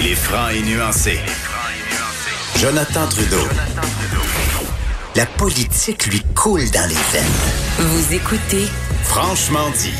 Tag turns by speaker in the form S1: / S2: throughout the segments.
S1: Il est franc et nuancé. Jonathan Trudeau. La politique lui coule dans les veines.
S2: Vous écoutez
S1: Franchement dit.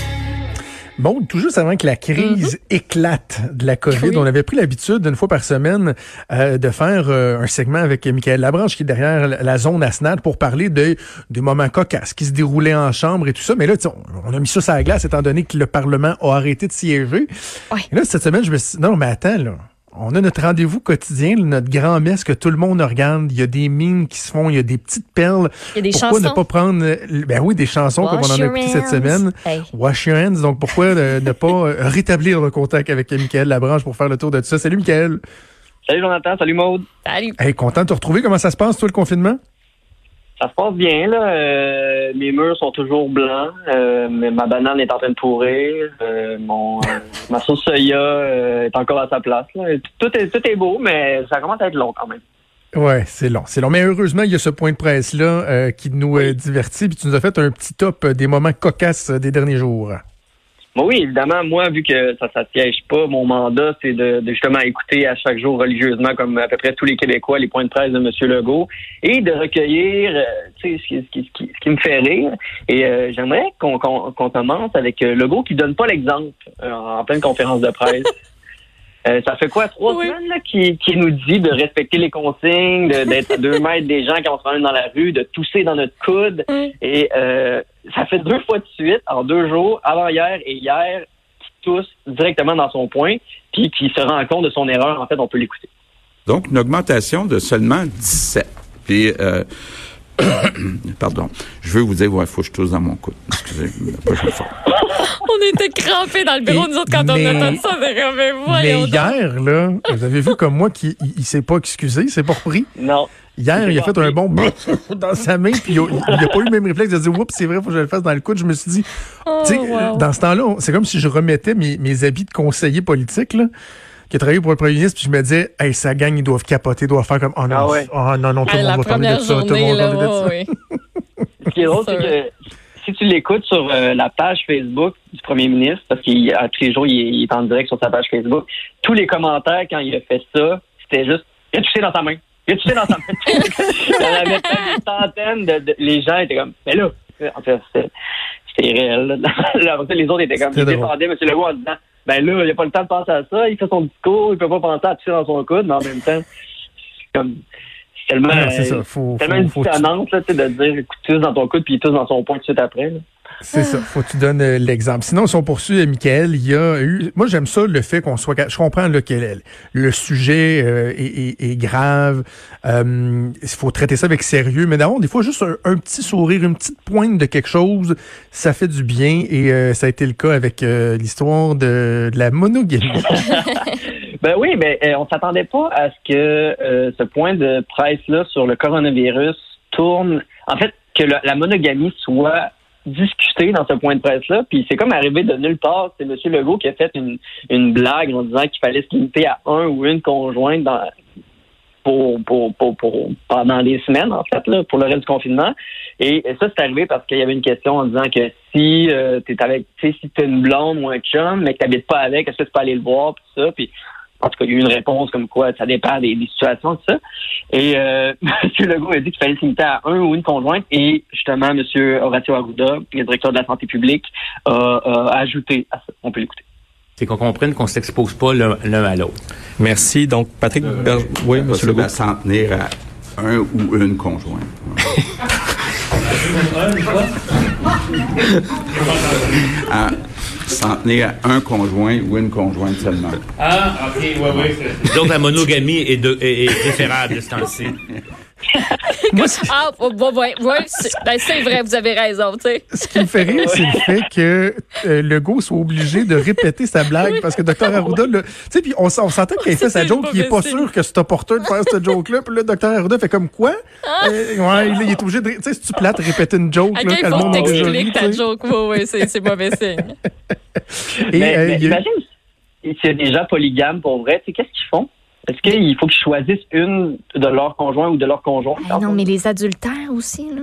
S3: Bon, tout juste avant que la crise éclate de la COVID, on avait pris l'habitude d'une fois par semaine euh, de faire euh, un segment avec Michael Labranche qui est derrière la zone ASNAD pour parler de, des moments cocasses qui se déroulaient en chambre et tout ça. Mais là, tu sais, on, on a mis ça sur la glace étant donné que le Parlement a arrêté de siéger.
S2: Ouais.
S3: Et là, cette semaine, je me suis dit, non, mais attends, là. On a notre rendez-vous quotidien, notre grand messe que tout le monde regarde. Il y a des mimes qui se font, il y a des petites perles.
S2: Il y a des
S3: pourquoi
S2: chansons?
S3: ne pas prendre, euh, ben oui, des chansons comme on en a écouté cette semaine.
S2: Hey.
S3: Wash your hands. Donc, pourquoi euh, ne pas euh, rétablir le contact avec Michael Labranche pour faire le tour de tout ça? Salut, Michael.
S4: Salut Jonathan, salut Maude.
S2: Salut.
S3: Hey, content de te retrouver. Comment ça se passe, toi, le confinement?
S4: Ça se passe bien, là. Euh, mes murs sont toujours blancs. Euh, mais ma banane est en train de pourrir. Euh, mon, euh, ma sauce soya euh, est encore à sa place. Là. Tout, est, tout est beau, mais ça commence à être long quand même.
S3: Ouais, c'est long. C'est long. Mais heureusement, il y a ce point de presse-là euh, qui nous divertit. Puis tu nous as fait un petit top des moments cocasses des derniers jours.
S4: Bon, oui, évidemment, moi, vu que ça ne siège pas, mon mandat, c'est de, de justement écouter à chaque jour religieusement, comme à peu près tous les Québécois, les points de presse de M. Legault, et de recueillir euh, ce, qui, ce, qui, ce, qui, ce qui me fait rire. Et euh, j'aimerais qu'on commence avec euh, Legault qui donne pas l'exemple euh, en pleine conférence de presse. Euh, ça fait quoi, trois
S2: Oui.
S4: semaines là, qui, qui nous dit de respecter les consignes, de- d'être à deux mètres des gens quand on se promène dans la rue, de tousser dans notre coude?
S2: Mm.
S4: Et euh, ça fait deux fois de suite, en deux jours, avant-hier et hier, qui tousse directement dans son point, puis qui se rend compte de son erreur. En fait, on peut l'écouter.
S5: Donc, une augmentation de seulement 17. Puis, euh, pardon, je veux vous dire, il faut que je tousse dans mon coude. Excusez, la prochaine fois.
S2: On était crampés dans le bureau,
S3: Et-
S2: nous autres, quand on a entendu ça. Mais, mais donc.
S3: hier, là, vous avez vu comme moi qu'il il, il s'est pas excusé, il s'est pas repris?
S4: Non.
S3: Hier, il a fait un bon dans sa main, puis il a, il a pas eu le même réflexe de dire Oups, c'est vrai, faut que je le fasse dans le coude. Je me suis dit,
S2: Oh,
S3: tu sais,
S2: wow.
S3: dans ce temps-là, c'est comme si je remettais mes, mes habits de conseiller politique, là, qui a travaillé pour le premier ministre, puis je me disais, hey, sa gang, ils doivent capoter, ils doivent faire comme, oh non,
S4: Ah ouais.
S3: oh non, non, tout le monde va parler de ça, tout le monde va parler de ça.
S4: Ce qui est drôle, c'est que si tu l'écoutes sur euh, la page Facebook du premier ministre, parce qu'à tous les jours, il est, il est en direct sur sa page Facebook, tous les commentaires quand il a fait ça, c'était juste Il a touché dans sa main. Il a touché dans sa main. Il y en avait peut-être des centaines de, de- Les gens étaient comme Mais là, en fait, c'était ça, les autres étaient comme Ils défendaient M. Legault en disant Ben là, il a pas le temps de penser à ça, il fait son discours, il peut pas penser à toucher dans son coude, mais en même temps, c'est comme tellement,
S3: Ah, ça,
S4: euh,
S3: faut,
S4: tellement
S3: faut,
S4: une
S3: faut,
S4: dissonance là, de dire écoute, touche dans ton coude puis il touche dans son poing tout de suite après. là.
S3: C'est ça, faut que tu donnes euh, l'exemple. Sinon, si on poursuit, euh, Michael, il y a eu... Moi, j'aime ça, le fait qu'on soit... Je comprends là, que le, le sujet euh, est, est- est grave. Euh, Il faut traiter ça avec sérieux. Mais d'abord, des fois, juste un, un petit sourire, une petite pointe de quelque chose, ça fait du bien. Et euh, ça a été le cas avec euh, l'histoire de, de la monogamie.
S4: Ben oui, mais on s'attendait pas à ce que euh, ce point de presse-là sur le coronavirus tourne. En fait, que la monogamie soit discutée dans ce point de presse-là. Puis c'est comme arrivé de nulle part. C'est M. Legault qui a fait une, une blague en disant qu'il fallait se limiter à un ou une conjointe pour, pour, pour, pendant des semaines, en fait, là, pour le reste du confinement. Et, ça, c'est arrivé parce qu'il y avait une question en disant que si euh, t'es avec, si t'as une blonde ou un chum, mais que t'habites pas avec, est-ce que tu peux aller le voir, puis ça, puis en tout cas, il y a eu une réponse comme quoi ça dépend des, des situations, tout ça. Et euh, M. Legault a dit qu'il fallait se limiter à un ou une conjointe. Et justement, M. Horacio Arruda, le directeur de la santé publique, a, a ajouté à ça. On peut l'écouter.
S6: C'est qu'on comprenne qu'on s'expose pas l'un à l'autre.
S7: Merci. Donc, Patrick Ber- Oui, M. Legault.
S5: à s'en tenir à un ou une conjointe. à s'en tenir à un conjoint ou une conjointe seulement.
S6: Ah, ok. Donc la monogamie est, de, est, est préférable de ce temps-ci.
S3: Moi,
S2: Ah, ouais, ouais, ouais, c'est ben, c'est vrai, vous avez raison, tu sais.
S3: ce qui me fait rire, c'est le fait que euh, Legault soit obligé de répéter sa blague parce que Dr Arruda, tu sais, puis on, on s'entend qu'il fait sa joke,
S2: le
S3: il est pas sûr que c'est opportun de faire cette joke-là, puis là, Dr Arruda fait comme quoi? Euh, ouais, il est obligé de, tu sais, si tu plates, répéter une joke,
S2: À
S3: là, le tu
S2: ta joke? Oui, oui, c'est mauvais signe.
S3: Et,
S4: mais,
S3: euh,
S4: mais
S3: il
S4: imagine s'il y a des gens polygames pour vrai, tu sais, qu'est-ce qu'ils font? Est-ce qu'il faut qu'ils choisissent une de leurs conjoints ou de leurs conjoints?
S8: Ah non, mais les adultères aussi, là.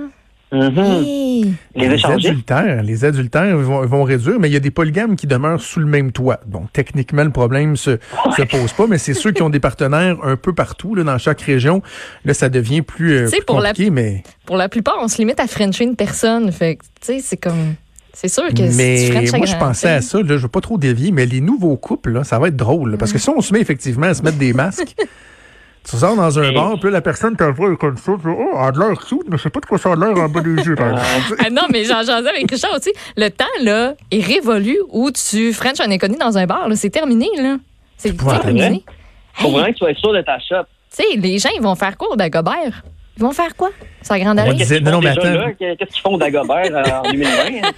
S4: Mhm.
S2: Hey.
S4: Les
S3: adultères, les adultères vont, vont réduire, mais il y a des polygames qui demeurent sous le même toit. Donc, techniquement, le problème se, se pose pas, mais c'est ceux qui ont des partenaires un peu partout, là, dans chaque région. Là, ça devient plus, euh, plus
S2: pour la-
S3: compliqué, mais,
S2: Pour la plupart, on se limite à Frencher une personne. Fait que, tu sais, c'est comme. C'est sûr que si
S3: mais
S2: tu French
S3: moi, je pensais à ça, là, je veux pas trop dévier, mais les nouveaux couples, là, ça va être drôle, là, parce que si on se met effectivement à se mettre des masques, tu sors dans un bar, puis la personne te voit comme ça, puis, oh, elle a l'air cute, mais je sais pas de quoi ça a l'air en bas des yeux.
S2: Ah non, mais j'en jasais avec Richard aussi. Le temps, là, est révolu où tu French un inconnu dans un bar. là. C'est terminé, là. C'est terminé.
S4: Faut vraiment que tu sois sûr de ta shop.
S2: Tu sais, les gens, ils vont faire quoi au Dagobert? Ils vont faire quoi? Sa grande allée?
S3: disait-
S4: Qu'est-ce qu'ils
S3: non, mais attends.
S4: là? Qu'est-ce qu'ils font au Dagobert euh, en 2020?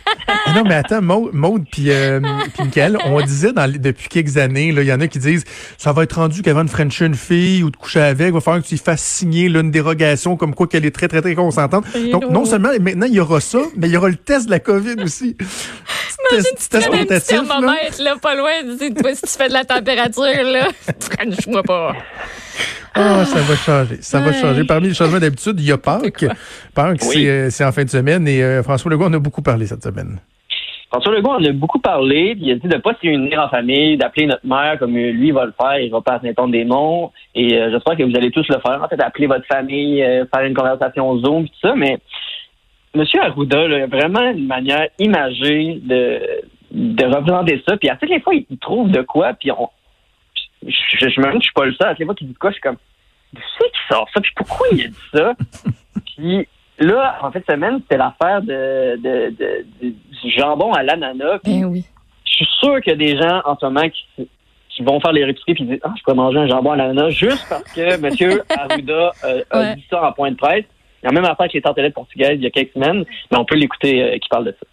S3: Ah non, mais attends, Maud, Maud puis euh, puis Michael, on disait dans, depuis quelques années, là, il y en a qui disent ça va être rendu qu'avant de frencher une fille ou de coucher avec, il va falloir que tu lui fasses signer là, une dérogation comme quoi qu'elle est très, très, très consentante. Donc, non seulement maintenant, il y aura ça, mais il y aura le test de la COVID aussi. Test, test
S2: Tu mets un petit thermomètre, là, pas loin. Tu sais, toi, si tu fais de la température, là, French-moi pas.
S3: Ah, ça va changer. Ça va changer. Parmi les changements d'habitude, il y a Pâques. Pâques,
S4: Oui.
S3: c'est, euh, c'est en fin de semaine et euh, François Legault en a beaucoup parlé cette semaine.
S4: François Legault en a beaucoup parlé, puis il a dit de ne pas se réunir en famille, d'appeler notre mère comme lui va le faire, il va pas à Saint-Anne-des-Monts, et euh, j'espère que vous allez tous le faire, en fait, appeler votre famille, euh, faire une conversation Zoom, tout ça, mais M. Arruda, là, il a vraiment une manière imagée de, de représenter ça, puis à toutes les fois, il trouve de quoi, puis on, je, me dis que je suis pas le seul, à les fois qu'il dit quoi, je suis comme, d'où c'est qu'il sort ça, puis pourquoi il a dit ça? puis là, en fait, semaine, c'était l'affaire de, de, de- de- du jambon à l'ananas,
S2: Ben oui.
S4: je suis sûr qu'il y a des gens en ce moment qui, qui vont faire les répiceries puis disent Ah, je pourrais manger un jambon à l'ananas juste parce que M. Arruda euh, a
S2: Ouais.
S4: dit ça en point de presse. Il y a même affaire avec les tartelettes portugaises il y a quelques semaines, mais on peut l'écouter euh, qui parle de ça.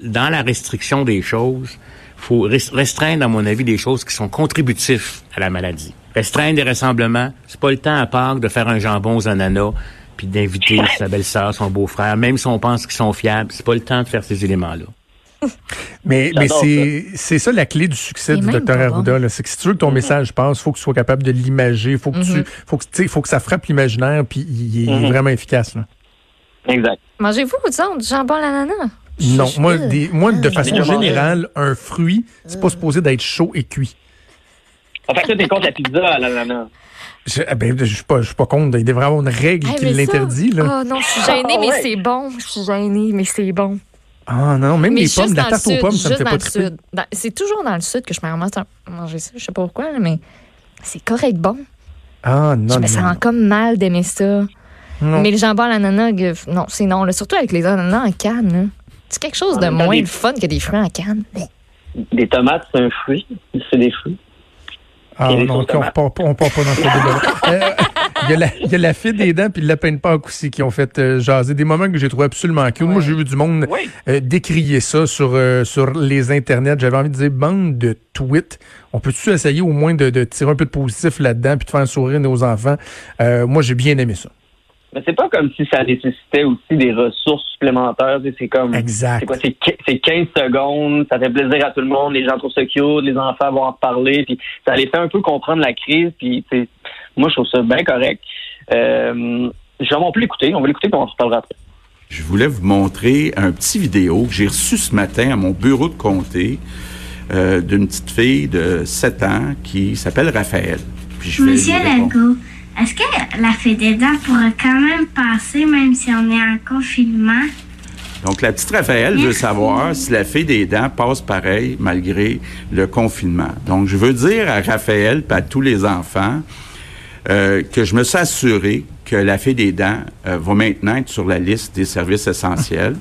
S6: Dans la restriction des choses, faut res- restreindre, à mon avis, des choses qui sont contributifs à la maladie. Restreindre des rassemblements, c'est pas le temps à Pâques de faire un jambon aux ananas puis d'inviter sa belle-sœur, son beau-frère, même si on pense qu'ils sont fiables, c'est pas le temps de faire ces éléments-là.
S3: Mais, c'est, c'est ça la clé du succès du docteur Arruda. C'est que si tu veux que ton message passe, faut que tu sois capable de l'imager. Faut que tu, faut que, tu sais, faut que ça frappe l'imaginaire, puis il, est- il est
S4: Mhm.
S3: vraiment efficace. Là.
S4: Exact.
S2: Mangez-vous, disons, du jambon à l'ananas?
S3: Non,
S2: Je-
S3: moi,
S2: je-
S3: des, moi, de
S2: Ah.
S3: façon générale, un fruit, c'est pas supposé d'être chaud et cuit.
S4: En fait, t'es contre la pizza à l'ananas.
S3: Je, ah ben, je suis pas, je suis pas contre. Il devrait y avoir une règle
S2: Hey,
S3: qui l'interdit, là.
S2: Oh non, je suis gênée,
S4: Ah,
S2: mais
S4: ouais.
S2: c'est bon. Je suis gênée, mais c'est bon.
S3: Ah non, même
S2: mais
S3: les pommes, la tarte aux
S2: sud,
S3: pommes, ça me fait pas
S2: le
S3: triper.
S2: C'est toujours dans le sud que je me ramasse à manger ça. Je sais pas pourquoi, là, mais c'est correct bon.
S3: Ah non,
S2: je me sens
S3: non.
S2: comme mal d'aimer ça.
S3: Non.
S2: Mais le jambon à l'ananas, non, c'est non. là. Surtout avec les ananas en canne. là. C'est quelque chose de moins
S4: des-
S2: fun que des fruits en canne.
S4: Des tomates, c'est un fruit. C'est des fruits.
S3: Ah non, on on part pas dans ce débat Euh, Il y, a la- il y a la fée des dents puis le lapin de Pâques aussi qui ont fait euh, jaser. Des moments que j'ai trouvé absolument cute. Moi, j'ai vu du monde
S4: Oui.
S3: euh, décrier ça sur, euh, sur les internets. J'avais envie de dire, bande de tweets. On peut-tu essayer au moins de, de tirer un peu de positif là-dedans puis de faire sourire nos enfants? Euh, moi, j'ai bien aimé ça.
S4: Mais c'est pas comme si ça nécessitait aussi des ressources supplémentaires. C'est comme.
S3: Exact.
S4: C'est quoi? C'est qui- c'est 15 secondes, ça fait plaisir à tout le monde, les gens trouvent ça cute, les enfants vont en parler, puis ça les fait un peu comprendre la crise, puis tu sais, moi je trouve ça bien correct. Euh, genre, on peut l'écouter, on va l'écouter, puis on en reparlera après.
S5: Je voulais vous montrer un petit vidéo que j'ai reçu ce matin à mon bureau de comté euh, d'une petite fille de 7 ans qui s'appelle Raphaël. Puis je vais
S8: Monsieur. Legault, est-ce que la fée des dents pourrait quand même passer même si on est en confinement?
S5: Donc, la petite Raphaël veut savoir si la fée des dents passe pareil malgré le confinement. Donc, je veux dire à Raphaël et à tous les enfants euh, que je me suis assuré que la fée des dents euh, va maintenant être sur la liste des services essentiels.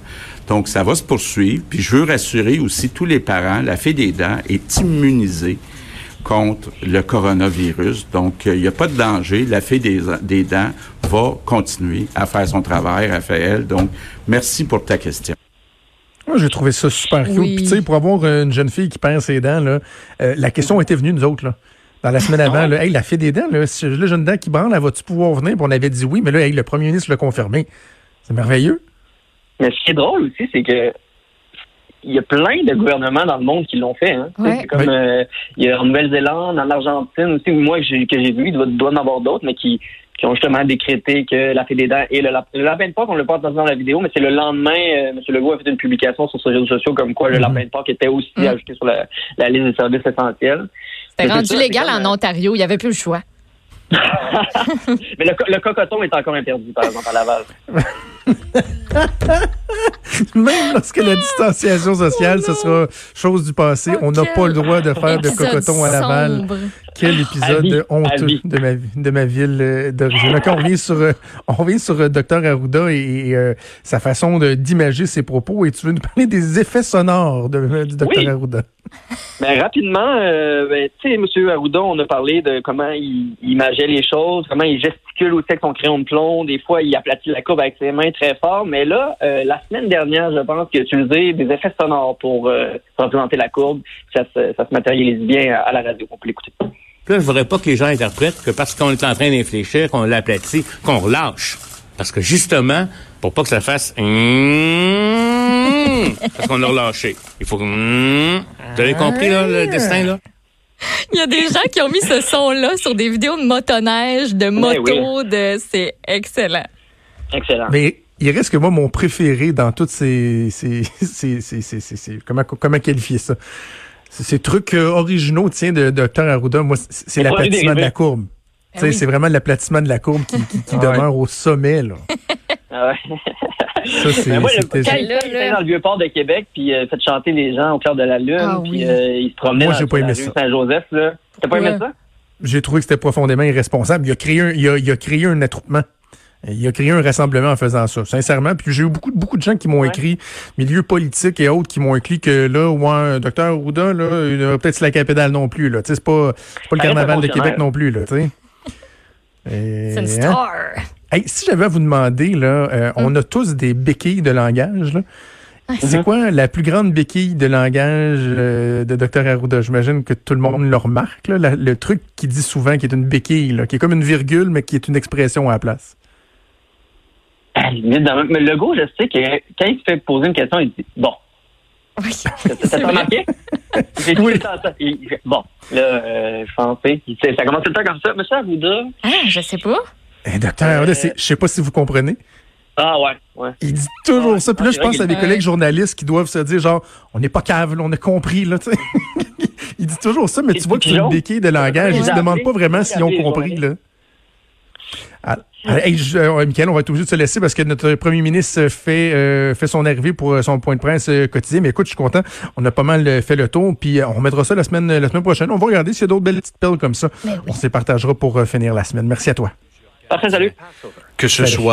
S5: Donc, ça va se poursuivre. Puis, je veux rassurer aussi tous les parents, la fée des dents est immunisée contre le coronavirus. Donc, euh, il n'y a pas de danger. La fée des, des dents va continuer à faire son travail, Raphaël. Donc, merci pour ta question.
S3: Moi, j'ai trouvé ça super cute.
S2: Oui.
S3: Puis, tu sais, pour avoir euh, une jeune fille qui perd ses dents, là, euh, la question était venue, nous autres, là. Dans la semaine avant, là, hey, la fée des dents, là, si j'ai une dent qui branle, elle va-tu pouvoir venir? Puis on avait dit oui, mais là, hey, le premier ministre l'a confirmé. C'est merveilleux.
S4: Mais ce qui est drôle aussi, c'est que il y a plein de gouvernements dans le monde qui l'ont fait. Hein.
S2: Ouais.
S4: C'est comme euh, il y a en Nouvelle-Zélande, en Argentine aussi, moi que j'ai que j'ai vu, il doit, doit en avoir d'autres, mais qui, qui ont justement décrété que la fée des dents et le, lap- le lapin de Pâques, on l'a pas entendu dans la vidéo, mais c'est le lendemain, euh, M. Legault a fait une publication sur ses réseaux sociaux comme quoi le lapin de Pâques était aussi
S2: Mhm.
S4: ajouté sur la, la liste des services essentiels.
S2: C'était rendu
S4: ça,
S2: légal en
S4: euh,
S2: Ontario. Il n'y avait plus le choix.
S4: Mais le cocoton est encore interdit, par exemple, à Laval.
S3: Même lorsque la distanciation sociale, ce sera chose du passé, on n'a pas le droit de faire de cocoton à Laval.
S2: sombre.
S3: Quel
S4: vie,
S3: épisode honteux de ma, de ma ville euh, d'origine. On revient sur, euh, on revient sur euh, Dr Arruda et, et, euh, sa façon d'imager ses propos. Et tu veux nous parler des effets sonores de, du Dr
S4: Oui.
S3: Arruda?
S4: Rapidement, euh, ben, tu sais, M. Arruda, on a parlé de comment il, imageait les choses, comment il gesticule aussi avec son crayon de plomb. Des fois, il aplatit la courbe avec ses mains très fort. Mais là, euh, la semaine dernière, je pense qu'il a utilisé des effets sonores pour euh, représenter la courbe. Ça se, matérialise bien à, la radio. On peut l'écouter.
S6: Là, je voudrais pas que les gens interprètent que parce qu'on est en train d'infléchir, qu'on l'aplatit, qu'on relâche. Parce que justement, pour pas que ça fasse Hum parce qu'on a relâché. Il faut que Hum Vous avez compris là, le destin là?
S2: Il y a des gens qui ont mis ce son-là sur des vidéos de motoneige, de moto, de c'est excellent.
S4: Excellent.
S3: Mais il reste que moi, mon préféré dans toutes ces, ces, ces, ces, ces- ces- ces- comment, comment qualifier ça? Ces, trucs euh, originaux, tiens, de Dr Arruda, moi, c'est l'aplatissement de la courbe. Tu sais,
S2: oui.
S3: C'est vraiment l'aplatissement de la courbe qui, qui, qui
S4: Ah ouais.
S3: demeure au sommet. Là.
S4: Ah ouais.
S3: Ça, c'est
S4: Ben, moi, quand dans le vieux port de Québec, puis euh, fait chanter les gens au clair de la lune,
S2: Ah
S4: puis
S2: oui.
S4: euh, il se promenait
S3: Moi,
S4: dans
S3: j'ai pas aimé
S4: la rue. Saint-Joseph. là. T'as pas
S2: Ouais.
S4: aimé ça?
S3: J'ai trouvé que c'était profondément irresponsable. Il a créé un, il a, il a créé un attroupement. Il a créé un rassemblement en faisant ça, sincèrement. Puis j'ai eu beaucoup, beaucoup de gens qui m'ont
S4: Ouais.
S3: écrit, milieux politiques et autres, qui m'ont écrit que là, ouais, docteur Arruda, là, il va peut-être la pédale non plus. Là. Tu sais, C'est pas, c'est pas le carnaval
S4: de
S3: Québec non plus. Là, tu sais. Et,
S2: C'est une
S3: hein?
S2: star.
S3: Hey, si j'avais à vous demander, là, euh, on a tous des béquilles de langage. Là. C'est quoi la plus grande béquille de langage euh, de Dr Arruda? J'imagine que tout le monde le remarque. Là, la- le truc qu'il dit souvent, qui est une béquille, là, qui est comme une virgule, mais qui est une expression à la place.
S4: Ah, limite dans le- Mais le gars, je sais que quand il se fait poser une question, il dit Bon.
S2: Oui.
S4: T'as remarqué?
S3: Oui.
S4: tout le temps ça. Il- il fait, bon, là, euh, je pensais. Ça commence tout le temps comme ça. Monsieur Arruda?
S2: Ah, je sais pas.
S3: Eh, docteur c'est- je sais pas si vous comprenez.
S4: Ah, ouais, ouais.
S3: Il dit toujours
S4: Ouais.
S3: ça. Puis là,
S4: Ah,
S3: je pense à des collègues journalistes qui doivent se dire, genre, on n'est pas cave, on a compris, là, tu sais. il dit toujours ça, mais tu vois que c'est une béquille de langage.
S4: Ouais.
S3: Il se demande pas vraiment s'ils ont compris, là. Ah, ah, hey, je- euh, Michael, on va être obligé de se laisser parce que notre premier ministre fait euh, fait son arrivée pour euh, son point de presse quotidien. Mais écoute, je suis content. On a pas mal fait le tour. Puis on remettra ça la semaine la semaine prochaine. On va regarder s'il y a d'autres belles petites perles comme ça.
S2: Oui.
S3: On se les partagera pour finir la semaine. Merci à toi.
S4: Parfait, salut.
S7: Que ce
S3: Salut.
S7: soit